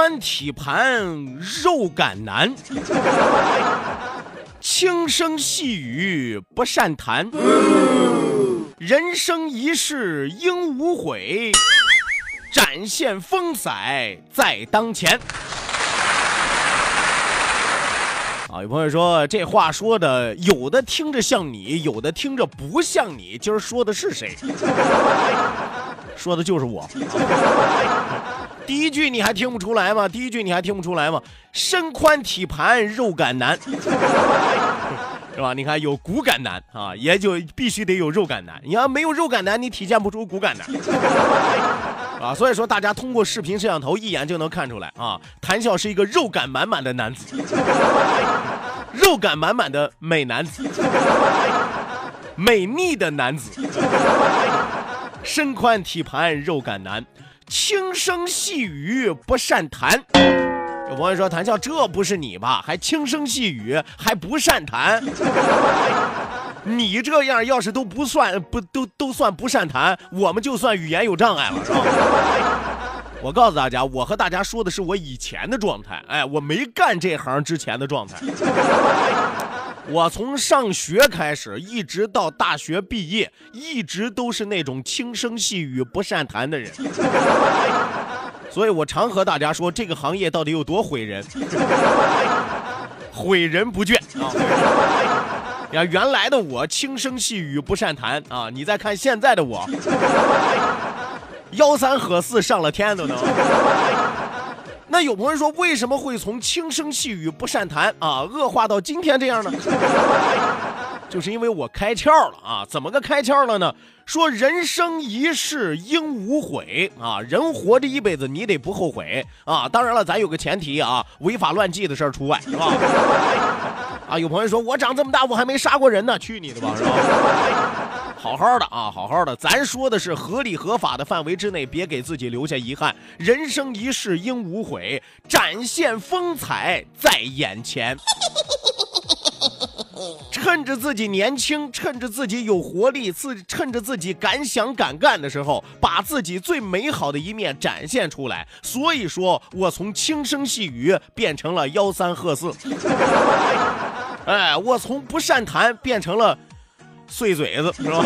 身宽体盘肉感难，轻声细语不善谈，人生一世应无悔，展现风采在当前。啊，有朋友说这话说的，有的听着像你，有的听着不像你。今儿说的是谁？说的就是我。第一句你还听不出来吗？第一句你还听不出来吗？身宽体盘肉感男，是吧？你看有骨感男啊，也就必须得有肉感男。你要没有肉感男，你体现不出骨感男 啊。所以说，大家通过视频摄像头一眼就能看出来啊，谭笑是一个肉感满满的男子，肉感满满的美男子，美丽的男子，身宽体盘肉感男。轻声细语不善谈，有朋友说谭笑这不是你吧？还轻声细语还不善谈？你这样要是都不算不都都算不善谈，我们就算语言有障碍了，是吧？我告诉大家，我和大家说的是我以前的状态，哎，我没干这行之前的状态。我从上学开始，一直到大学毕业，一直都是那种轻声细语不善谈的人，所以我常和大家说，这个行业到底有多毁人，毁人不倦。啊！呀，原来的我轻声细语不善谈。啊，你再看现在的我，吆三喝四上了天都能。有朋友说，为什么会从轻声细语不善谈啊，恶化到今天这样呢？就是因为我开窍了啊！怎么个开窍了呢？说人生一世应无悔啊，人活这一辈子你得不后悔啊！当然了，咱有个前提啊，违法乱纪的事儿除外，是吧？啊，有朋友说我长这么大我还没杀过人呢，去你的吧，是吧？好好的啊，好好的，咱说的是合理合法的范围之内，别给自己留下遗憾。人生一世应无悔，展现风采在眼前。趁着自己年轻，趁着自己有活力，自趁着自己敢想敢干的时候，把自己最美好的一面展现出来。所以说我从轻声细语变成了吆三喝四，哎，我从不善谈变成了。碎嘴子是吧？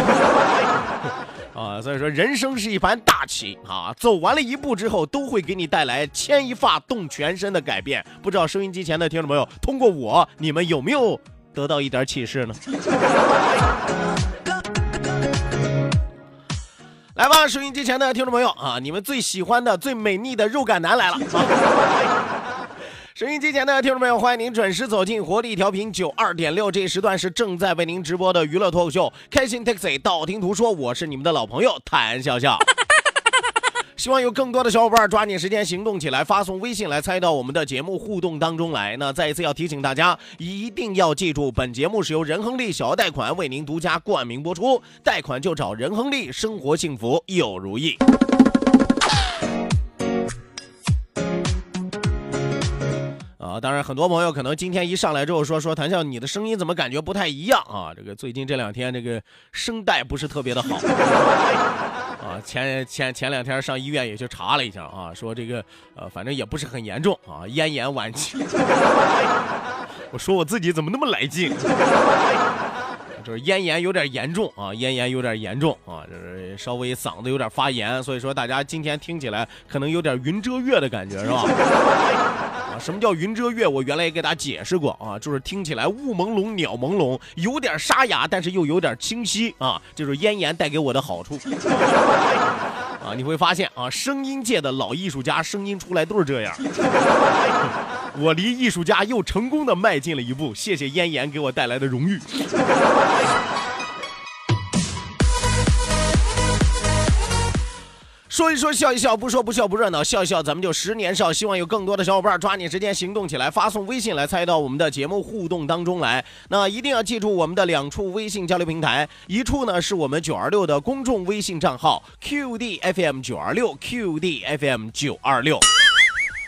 啊，所以说人生是一盘大棋啊，走完了一步之后，都会给你带来牵一发动全身的改变。不知道收音机前的听众朋友，通过我，你们有没有得到一点启示呢？来吧，收音机前的听众朋友啊，你们最喜欢的、最美丽的肉感男来了。啊收音机前的听众朋友，欢迎您准时走进活力调频九二点六，这一时段是正在为您直播的娱乐脱口秀《开心 Taxi》，道听途说，我是你们的老朋友谭笑笑。希望有更多的小伙伴抓紧时间行动起来，发送微信来参与到我们的节目互动当中来。那再一次要提醒大家，一定要记住，本节目是由仁亨利小额贷款为您独家冠名播出，贷款就找仁亨利，生活幸福又如意。啊，当然，很多朋友可能今天一上来之后说说谭笑，你的声音怎么感觉不太一样啊？这个最近这两天这个声带不是特别的好啊，前前前两天上医院也去查了一下啊，说这个呃，反正也不是很严重啊，咽炎晚期。我说我自己怎么那么来劲？就是咽炎有点严重啊，咽炎有点严重啊，就是稍微嗓子有点发炎，所以说大家今天听起来可能有点云遮月的感觉，是吧？什么叫云遮月？我原来也给大家解释过啊，就是听起来雾朦胧、鸟朦胧，有点沙哑，但是又有点清晰啊，这就是咽炎带给我的好处。啊，你会发现啊，声音界的老艺术家声音出来都是这样。我离艺术家又成功的迈进了一步，谢谢咽炎给我带来的荣誉。说一说笑一笑，不说不笑不热闹，笑一笑咱们就十年少。希望有更多的小伙伴抓紧时间行动起来，发送微信来参与到我们的节目互动当中来。那一定要记住我们的两处微信交流平台，一处呢是我们九二六的公众微信账号 QDFM 九二六 QDFM 九二六。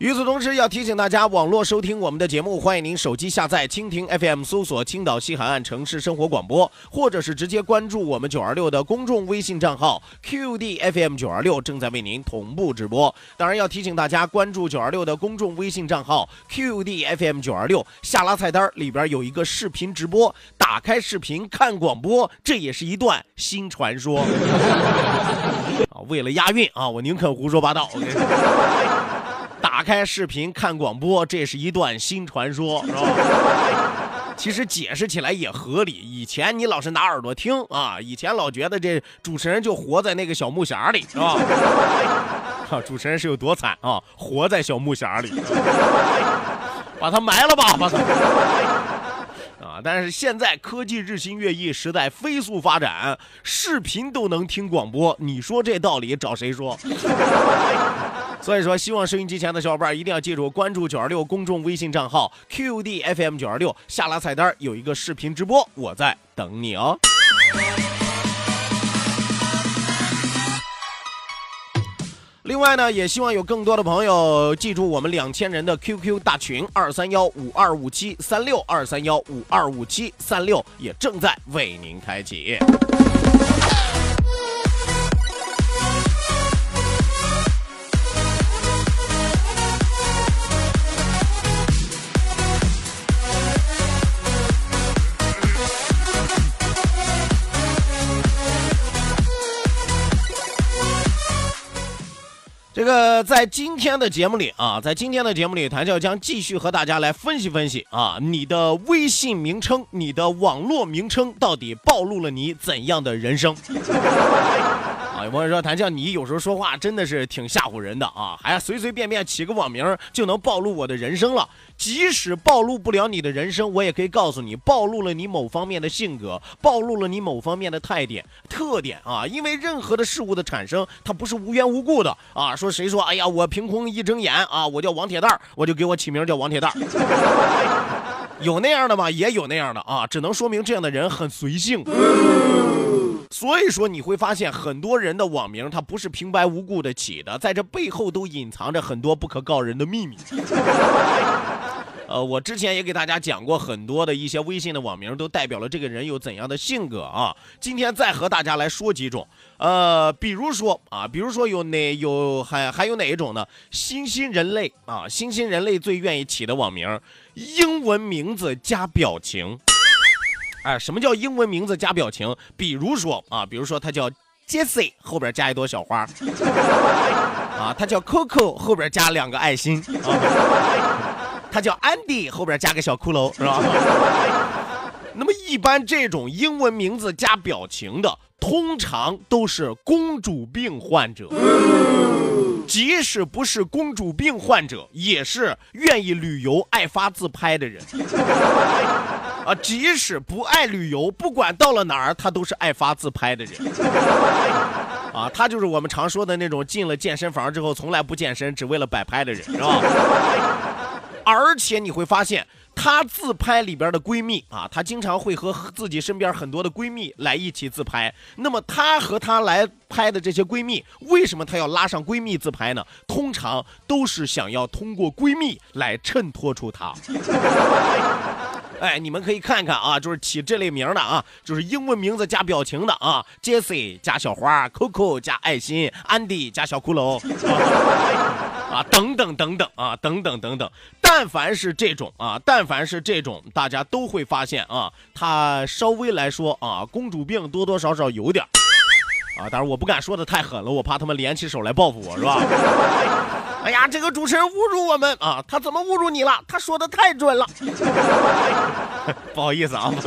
与此同时，要提醒大家，网络收听我们的节目，欢迎您手机下载蜻蜓 FM，搜索青岛西海岸城市生活广播，或者是直接关注我们九二六的公众微信账号 QDFM 九二六，正在为您同步直播。当然，要提醒大家关注九二六的公众微信账号 QDFM 九二六，下拉菜单里边有一个视频直播，打开视频看广播，这也是一段新传说。啊，为了押韵啊，我宁肯胡说八道。OK。打开视频看广播，这是一段新传说，是吧？其实解释起来也合理。以前你老是拿耳朵听啊，以前老觉得这主持人就活在那个小木匣里，是吧？啊，主持人是有多惨啊？活在小木匣里，把他埋了吧，把他。啊！但是现在科技日新月异，时代飞速发展，视频都能听广播，你说这道理找谁说？所以说，希望收音机前的小伙伴一定要记住，关注九二六公众微信账号 QDFM 九二六，下拉菜单有一个视频直播，我在等你哦。另外呢，也希望有更多的朋友记住我们两千人的 QQ 大群二三幺五二五七三六二三幺五二五七三六，也正在为您开启。这个在今天的节目里啊，在今天的节目里，谭笑将继续和大家来分析分析啊，你的微信名称、你的网络名称到底暴露了你怎样的人生？有朋友说谭笑，你有时候说话真的是挺吓唬人的啊，还随随便便起个网名就能暴露我的人生了。即使暴露不了你的人生，我也可以告诉你，暴露了你某方面的性格，暴露了你某方面的特点特点啊。因为任何的事物的产生，它不是无缘无故的啊。说谁说，哎呀，我凭空一睁眼啊，我叫王铁蛋儿，我就给我起名叫王铁蛋儿。有那样的吗？也有那样的啊，只能说明这样的人很随性。所以说你会发现，很多人的网名他不是平白无故的起的，在这背后都隐藏着很多不可告人的秘密。呃，我之前也给大家讲过很多的一些微信的网名，都代表了这个人有怎样的性格啊。今天再和大家来说几种，呃，比如说啊，比如说有哪有还还有哪一种呢？新兴人类啊，新兴人类最愿意起的网名，英文名字加表情。哎，什么叫英文名字加表情？比如说啊，比如说他叫 Jesse，后边加一朵小花。啊，他叫 Coco，后边加两个爱心。啊他叫 Andy，后边加个小骷髅，是吧？那么一般这种英文名字加表情的，通常都是公主病患者。即使不是公主病患者，也是愿意旅游、爱发自拍的人。啊，即使不爱旅游，不管到了哪儿，他都是爱发自拍的人。啊，他就是我们常说的那种进了健身房之后从来不健身，只为了摆拍的人，是吧？而且你会发现，她自拍里边的闺蜜啊，她经常会和自己身边很多的闺蜜来一起自拍。那么她和她来拍的这些闺蜜，为什么她要拉上闺蜜自拍呢？通常都是想要通过闺蜜来衬托出她。哎，你们可以看看啊，就是起这类名的啊，就是英文名字加表情的啊，Jesse 加小花，Coco 加爱心，Andy 加小骷髅，啊，等等等等啊，等等等等，但凡是这种啊，但凡是这种，大家都会发现啊，他稍微来说啊，公主病多多少少有点啊，当然我不敢说的太狠了，我怕他们联起手来报复我，是吧？哎呀，这个主持人侮辱我们啊！他怎么侮辱你了？他说的太准了。不好意思啊。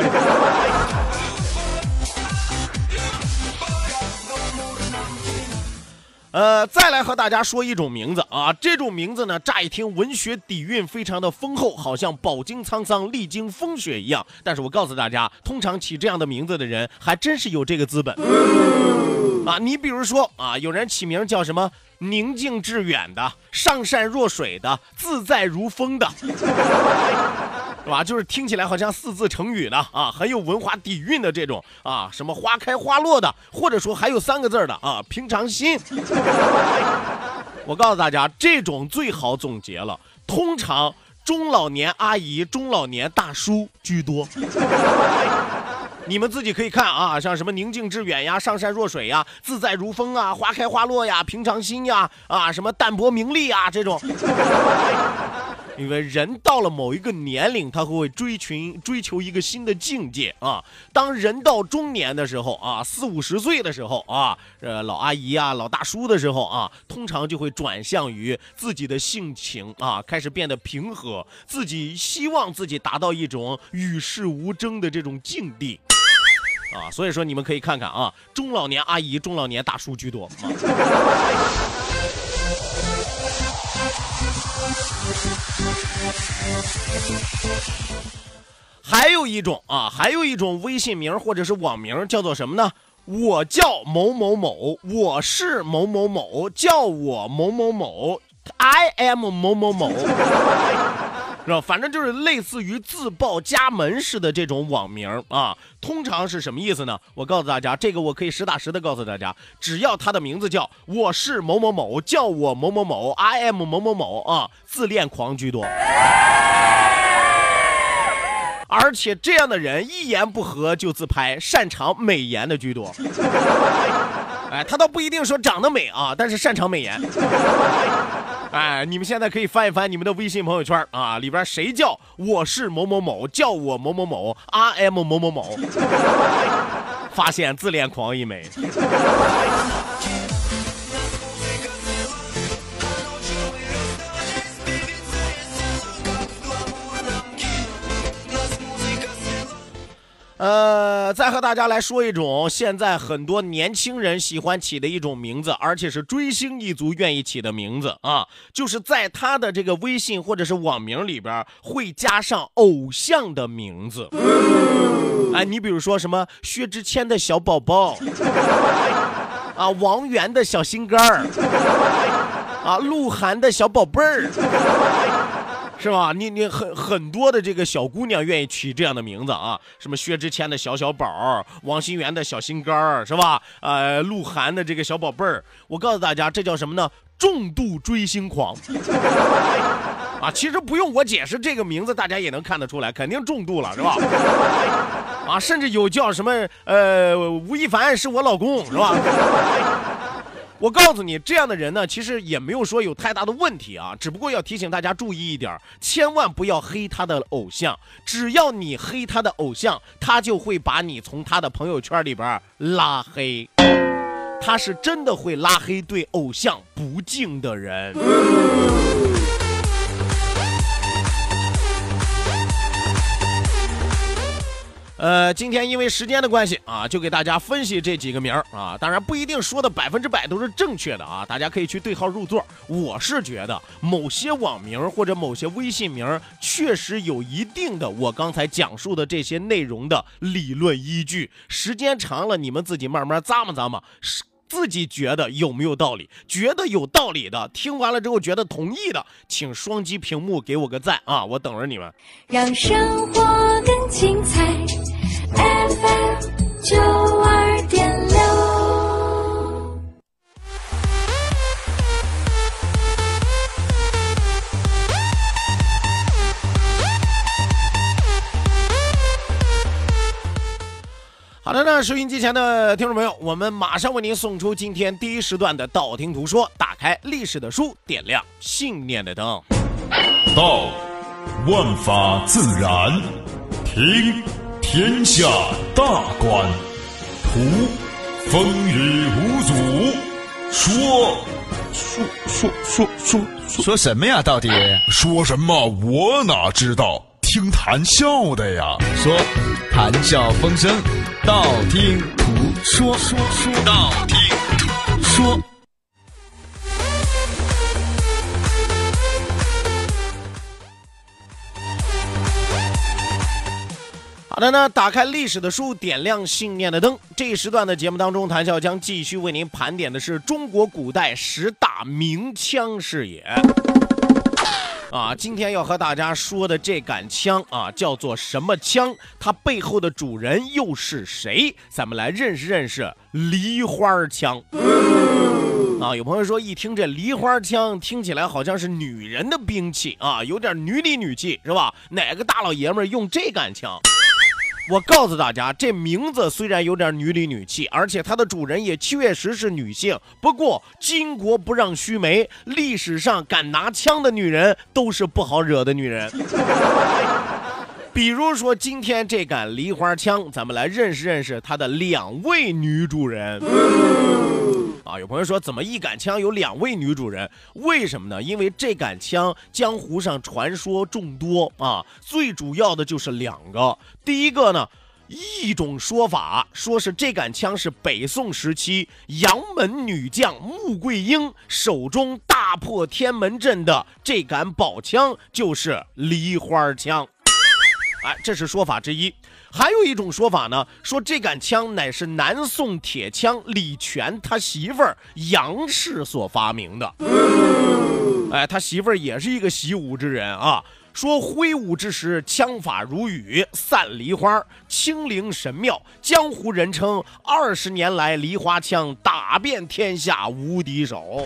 呃，再来和大家说一种名字啊，这种名字呢，乍一听文学底蕴非常的丰厚，好像饱经沧桑、历经风雪一样。但是我告诉大家，通常起这样的名字的人，还真是有这个资本啊。你比如说啊，有人起名叫什么？宁静致远的，上善若水的，自在如风的，是吧？就是听起来好像四字成语的啊，很有文化底蕴的这种啊，什么花开花落的，或者说还有三个字的啊，平常心。我告诉大家，这种最好总结了，通常中老年阿姨、中老年大叔居多。你们自己可以看啊，像什么宁静致远呀、上善若水呀、自在如风啊、花开花落呀、平常心呀啊，什么淡泊名利啊这种。因为人到了某一个年龄，他会追寻追求一个新的境界啊。当人到中年的时候啊，四五十岁的时候啊，呃，老阿姨啊、老大叔的时候啊，通常就会转向于自己的性情啊，开始变得平和，自己希望自己达到一种与世无争的这种境地。啊，所以说你们可以看看啊，中老年阿姨、中老年大叔居多。还有一种啊，还有一种微信名或者是网名叫做什么呢？我叫某某某，我是某某某，叫我某某某，I am 某某某。是吧？反正就是类似于自报家门似的这种网名啊，通常是什么意思呢？我告诉大家，这个我可以实打实的告诉大家，只要他的名字叫我是某某某，叫我某某某，I am 某某某啊，自恋狂居多，而且这样的人一言不合就自拍，擅长美颜的居多。哎，他倒不一定说长得美啊，但是擅长美颜。哎，你们现在可以翻一翻你们的微信朋友圈啊，里边谁叫我是某某某，叫我某某某，R M 某某某，发现自恋狂一枚。呃，再和大家来说一种现在很多年轻人喜欢起的一种名字，而且是追星一族愿意起的名字啊，就是在他的这个微信或者是网名里边会加上偶像的名字。哎，你比如说什么薛之谦的小宝宝，啊，王源的小心肝儿，啊，鹿晗的小宝贝儿。是吧？你你很很多的这个小姑娘愿意取这样的名字啊，什么薛之谦的小小宝，王心源的小心肝儿，是吧？呃，鹿晗的这个小宝贝儿，我告诉大家，这叫什么呢？重度追星狂啊！其实不用我解释，这个名字大家也能看得出来，肯定重度了，是吧？啊，甚至有叫什么呃，吴亦凡是我老公，是吧？我告诉你，这样的人呢，其实也没有说有太大的问题啊，只不过要提醒大家注意一点，千万不要黑他的偶像。只要你黑他的偶像，他就会把你从他的朋友圈里边拉黑。他是真的会拉黑对偶像不敬的人。呃，今天因为时间的关系啊，就给大家分析这几个名儿啊，当然不一定说的百分之百都是正确的啊，大家可以去对号入座。我是觉得某些网名或者某些微信名确实有一定的我刚才讲述的这些内容的理论依据，时间长了你们自己慢慢咂摸咂摸，自己觉得有没有道理？觉得有道理的，听完了之后觉得同意的，请双击屏幕给我个赞啊！我等着你们。让生活更精彩收音机前的听众朋友，我们马上为您送出今天第一时段的道听途说。打开历史的书，点亮信念的灯。道，万法自然；听，天下大观；图，风雨无阻；说，说说说说说什么呀？到底说什么？我哪知道？听谈笑的呀。说谈笑风生，道听途说，说说道听途说。好的呢，打开历史的书，点亮信念的灯。这一时段的节目当中，谭笑将继续为您盘点的是中国古代十大名枪事业。啊，今天要和大家说的这杆枪啊，叫做什么枪？它背后的主人又是谁？咱们来认识认识梨花枪。啊，有朋友说，一听这梨花枪，听起来好像是女人的兵器啊，有点女里女气，是吧？哪个大老爷们用这杆枪？我告诉大家，这名字虽然有点女里女气，而且它的主人也确实是女性。不过，巾帼不让须眉，历史上敢拿枪的女人都是不好惹的女人。比如说，今天这杆梨花枪，咱们来认识认识它的两位女主人。啊，有朋友说，怎么一杆枪有两位女主人？为什么呢？因为这杆枪江湖上传说众多啊，最主要的就是两个。第一个呢，一种说法说是这杆枪是北宋时期杨门女将穆桂英手中大破天门阵的这杆宝枪，就是梨花枪。哎，这是说法之一。还有一种说法呢，说这杆枪乃是南宋铁枪李全他媳妇儿杨氏所发明的。哎，他媳妇儿也是一个习武之人啊。说挥舞之时，枪法如雨，散梨花，清灵神妙，江湖人称二十年来梨花枪打遍天下无敌手。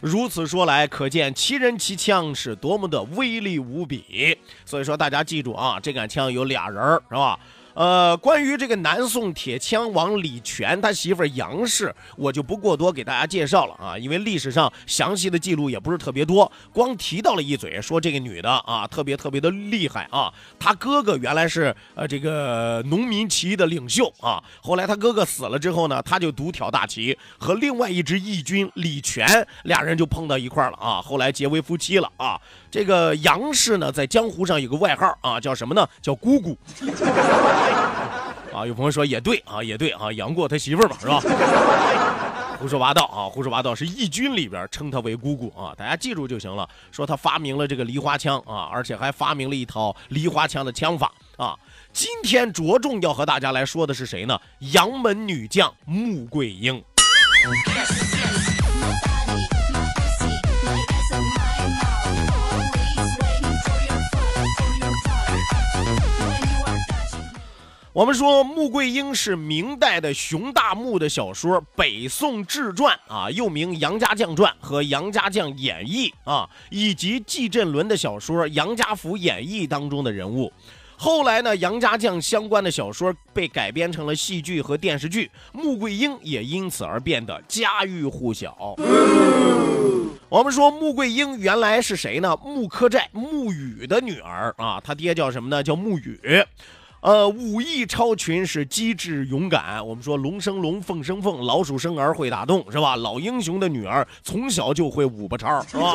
如此说来，可见其人其枪是多么的威力无比。所以说，大家记住啊，这杆枪有俩人儿，是吧？呃，关于这个南宋铁枪王李全他媳妇杨氏，我就不过多给大家介绍了啊，因为历史上详细的记录也不是特别多，光提到了一嘴，说这个女的啊，特别特别的厉害啊。他哥哥原来是呃这个农民起义的领袖啊，后来他哥哥死了之后呢，他就独挑大旗，和另外一支义军李全俩人就碰到一块了啊，后来结为夫妻了啊。这个杨氏呢，在江湖上有个外号啊，叫什么呢？叫姑姑。啊，有朋友说也对啊，也对啊，杨过他媳妇儿嘛，是吧？胡说八道啊，胡说八道，是义军里边称他为姑姑啊，大家记住就行了。说他发明了这个梨花枪啊，而且还发明了一套梨花枪的枪法啊。今天着重要和大家来说的是谁呢？杨门女将穆桂英。我们说穆桂英是明代的熊大木的小说《北宋志传》啊，又名《杨家将传》和《杨家将演义》啊，以及纪振伦的小说《杨家府演义》当中的人物。后来呢，杨家将相关的小说被改编成了戏剧和电视剧，穆桂英也因此而变得家喻户晓。我们说穆桂英原来是谁呢？穆柯寨穆羽的女儿啊，她爹叫什么呢？叫穆羽。呃，武艺超群，是机智勇敢。我们说龙生龙，凤生凤，老鼠生儿会打洞，是吧？老英雄的女儿从小就会五八超，是吧？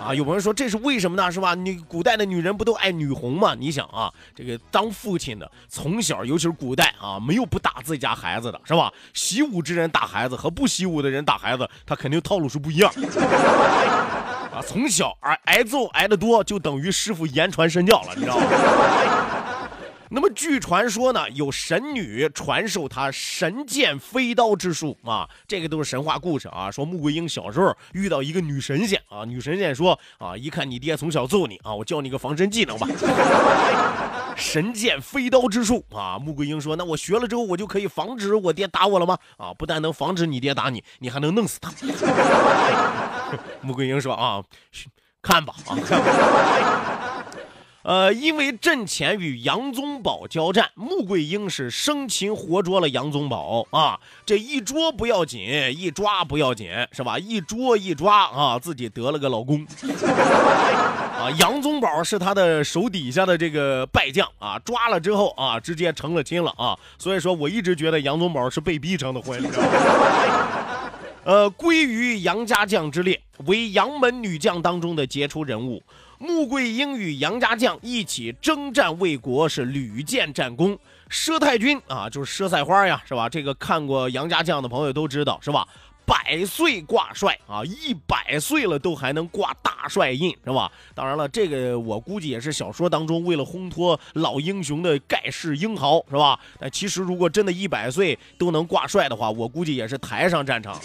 啊，有朋友说这是为什么呢？是吧？你古代的女人不都爱女红吗？你想啊，这个当父亲的从小，尤其是古代啊，没有不打自己家孩子的，是吧？习武之人打孩子和不习武的人打孩子，他肯定套路是不一样。啊，从小挨挨揍挨得多，就等于师傅言传身教了，你知道吗？那么据传说呢，有神女传授他神剑飞刀之术啊，这个都是神话故事啊。说穆桂英小时候遇到一个女神仙啊，女神仙说啊，一看你爹从小揍你啊，我教你个防身技能吧，神剑飞刀之术啊。穆桂英说，那我学了之后，我就可以防止我爹打我了吗？啊，不但能防止你爹打你，你还能弄死他。穆桂英说啊，看吧啊，看吧。呃，因为阵前与杨宗保交战，穆桂英是生擒活捉了杨宗保啊。这一捉不要紧，一抓不要紧，是吧？一捉一抓啊，自己得了个老公。啊，杨宗保是他的手底下的这个败将啊，抓了之后啊，直接成了亲了啊。所以说我一直觉得杨宗保是被逼成的婚。呃，归于杨家将之列，为杨门女将当中的杰出人物。穆桂英与杨家将一起征战魏国，是屡建战功。佘太君啊，就是佘赛花呀，是吧？这个看过杨家将的朋友都知道，是吧？百岁挂帅啊，一百岁了都还能挂大帅印，是吧？当然了，这个我估计也是小说当中为了烘托老英雄的盖世英豪，是吧？但其实如果真的一百岁都能挂帅的话，我估计也是抬上战场。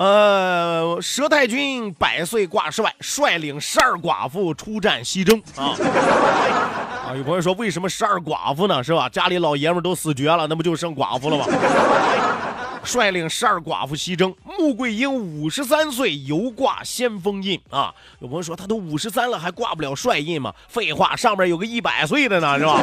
呃，佘太君百岁挂帅，率领十二寡妇出战西征啊！啊，有朋友说为什么十二寡妇呢？是吧？家里老爷们都死绝了，那不就剩寡妇了吗？率领十二寡妇西征，穆桂英五十三岁犹挂先锋印啊！有朋友说他都五十三了还挂不了帅印吗？废话，上面有个一百岁的呢，是吧？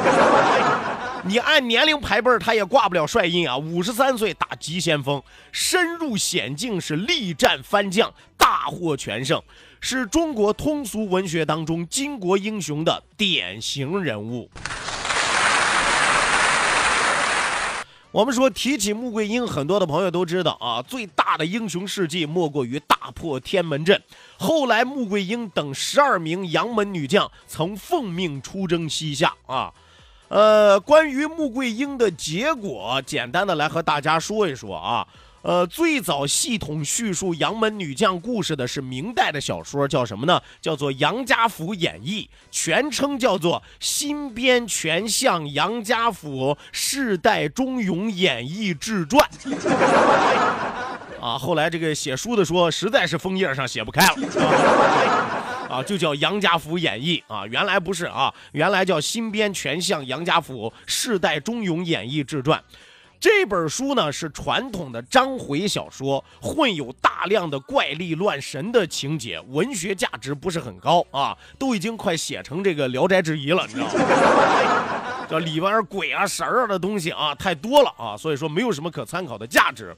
你按年龄排辈儿他也挂不了帅印啊！五十三岁打急先锋，深入险境是力战番将，大获全胜，是中国通俗文学当中巾帼英雄的典型人物。我们说提起穆桂英，很多的朋友都知道啊，最大的英雄事迹莫过于大破天门阵。后来穆桂英等十二名杨门女将曾奉命出征西夏啊。呃，关于穆桂英的结果，简单的来和大家说一说啊。呃，最早系统叙述杨门女将故事的是明代的小说，叫什么呢？叫做《杨家府演义》，全称叫做《新编全相杨家府世代忠勇演义志传》。啊，后来这个写书的说，实在是封页上写不开了。啊，就叫《杨家府演义》啊，原来不是啊，原来叫《新编全相杨家府世代忠勇演义志传》。这本书呢是传统的章回小说，混有大量的怪力乱神的情节，文学价值不是很高啊，都已经快写成这个《聊斋志异》了，你知道吗？这里边鬼啊神啊的东西啊太多了啊，所以说没有什么可参考的价值。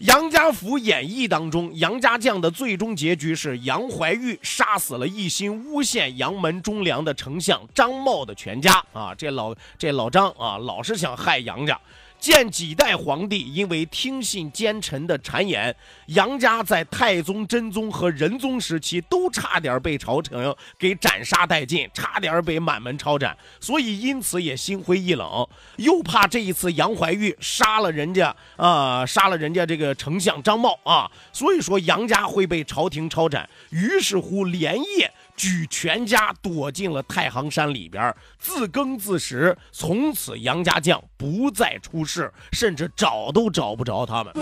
《杨家福演义》当中，杨家将的最终结局是杨怀玉杀死了一心诬陷杨门忠良的丞相张茂的全家啊！这老这老张啊，老是想害杨家。见几代皇帝因为听信奸臣的谗言，杨家在太宗、真宗和仁宗时期都差点被朝廷给斩杀殆尽，差点被满门抄斩，所以因此也心灰意冷，又怕这一次杨怀玉杀了人家啊，杀了人家这个丞相张茂啊，所以说杨家会被朝廷抄斩，于是乎连夜。举全家躲进了太行山里边，自耕自食。从此杨家将不再出世，甚至找都找不着他们。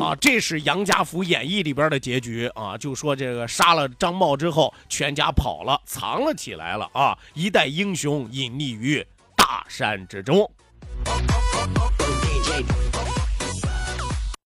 啊，这是《杨家府演义》里边的结局啊！就说这个杀了张茂之后，全家跑了，藏了起来了啊！一代英雄隐匿于大山之中。